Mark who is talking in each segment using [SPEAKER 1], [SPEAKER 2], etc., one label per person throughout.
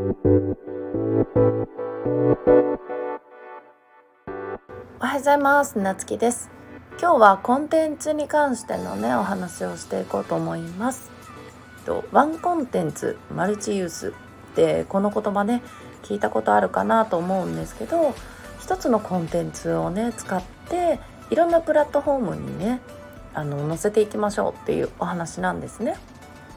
[SPEAKER 1] おはようございます。なつきです。今日はコンテンツに関してのねお話をしていこうと思います。とワンコンテンツマルチユースってこの言葉ね聞いたことあるかなと思うんですけど一つのコンテンツをね使っていろんなプラットフォームにねあの載せていきましょうっていうお話なんですね。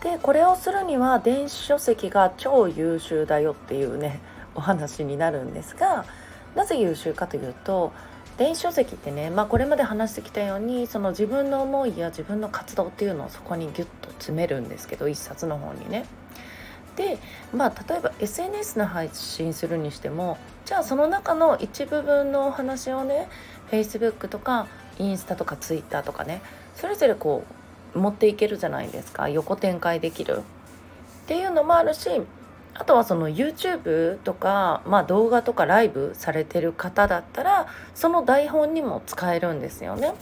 [SPEAKER 1] でこれをするには電子書籍が超優秀だよっていうね お話になるんですがなぜ優秀かというと電子書籍ってね、まあ、これまで話してきたようにその自分の思いや自分の活動っていうのをそこにギュッと詰めるんですけど一冊の方にね。でまあ例えば SNS の配信するにしてもじゃあその中の一部分のお話をね Facebook とかインスタとか Twitter とかねそれぞれこう持っていけるじゃないですか横展開できるっていうのもあるしあとはその YouTube とか、まあ、動画とかライブされてる方だったらその台本にも使えるんですよね。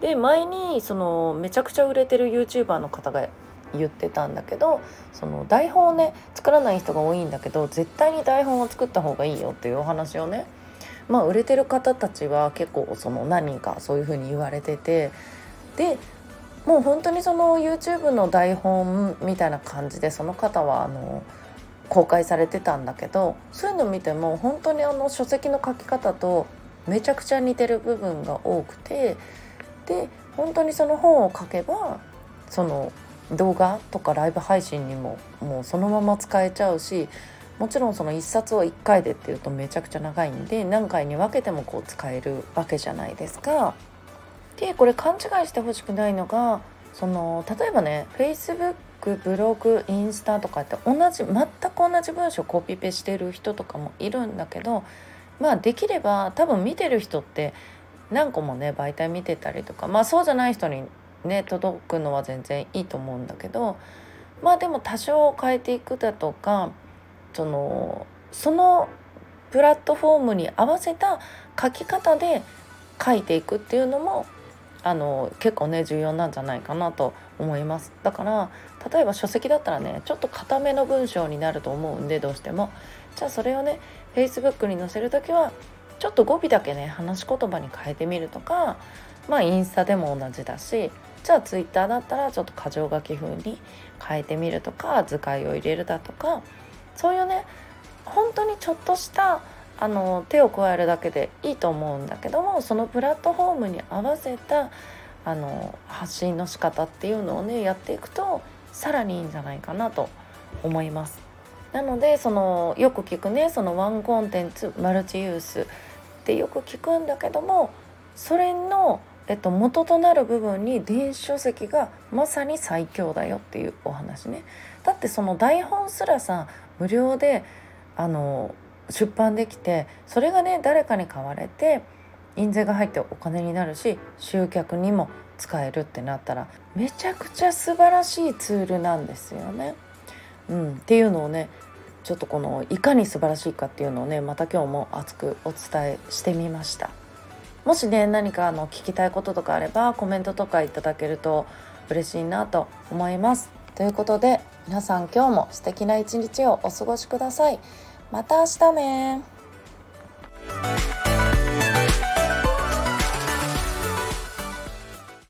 [SPEAKER 1] で前にそのめちゃくちゃ売れてる YouTuber の方が言ってたんだけどその台本をね作らない人が多いんだけど絶対に台本を作った方がいいよっていうお話をねまあ売れてる方たちは結構その何人かそういうふうに言われててでもう本当にその YouTube の台本みたいな感じでその方はあの公開されてたんだけどそういうの見ても本当にあの書籍の書き方とめちゃくちゃ似てる部分が多くてで本当にその本を書けばその動画とかライブ配信にももうそのまま使えちゃうしもちろんその1冊を1回でっていうとめちゃくちゃ長いんで何回に分けてもこう使えるわけじゃないですか。でこれ勘違いしてほしくないのがその例えばね Facebook ブログインスタとかって同じ全く同じ文章コピペしてる人とかもいるんだけどまあできれば多分見てる人って何個もね媒体見てたりとかまあそうじゃない人にね届くのは全然いいと思うんだけどまあでも多少変えていくだとかそのそのプラットフォームに合わせた書き方で書いていくっていうのもあの結構ね重要なんじゃないかなと思います。だから例えば書籍だったらねちょっと固めの文章になると思うんでどうしても。じゃあそれをね Facebook に載せる時はちょっと語尾だけね話し言葉に変えてみるとかまあインスタでも同じだしじゃあ Twitter だったらちょっと箇条書き風に変えてみるとか図解を入れるだとかそういうね本当にちょっとしたあの手を加えるだけでいいと思うんだけどもそのプラットフォームに合わせたあの発信の仕方っていうのをねやっていくとさらにいいんじゃないかなと思います。なのでそのよく聞くねそのワンコンテンツマルチユースってよく聞くんだけどもそれの、えっと、元となる部分に電子書籍がまさに最強だよっていうお話ね。だってその台本すらさ無料であの出版できてそれがね誰かに買われて印税が入ってお金になるし集客にも使えるってなったらめちゃくちゃ素晴らしいツールなんですよね。うん、っていうのをねちょっとこのいかに素晴らしいかっていうのをねまた今日も熱くお伝えしてみました。もしね何かあの聞きたいこととかあればコメントとかいただけると嬉しいなと思います。ということで皆さん今日も素敵な一日をお過ごしください。また明日ね。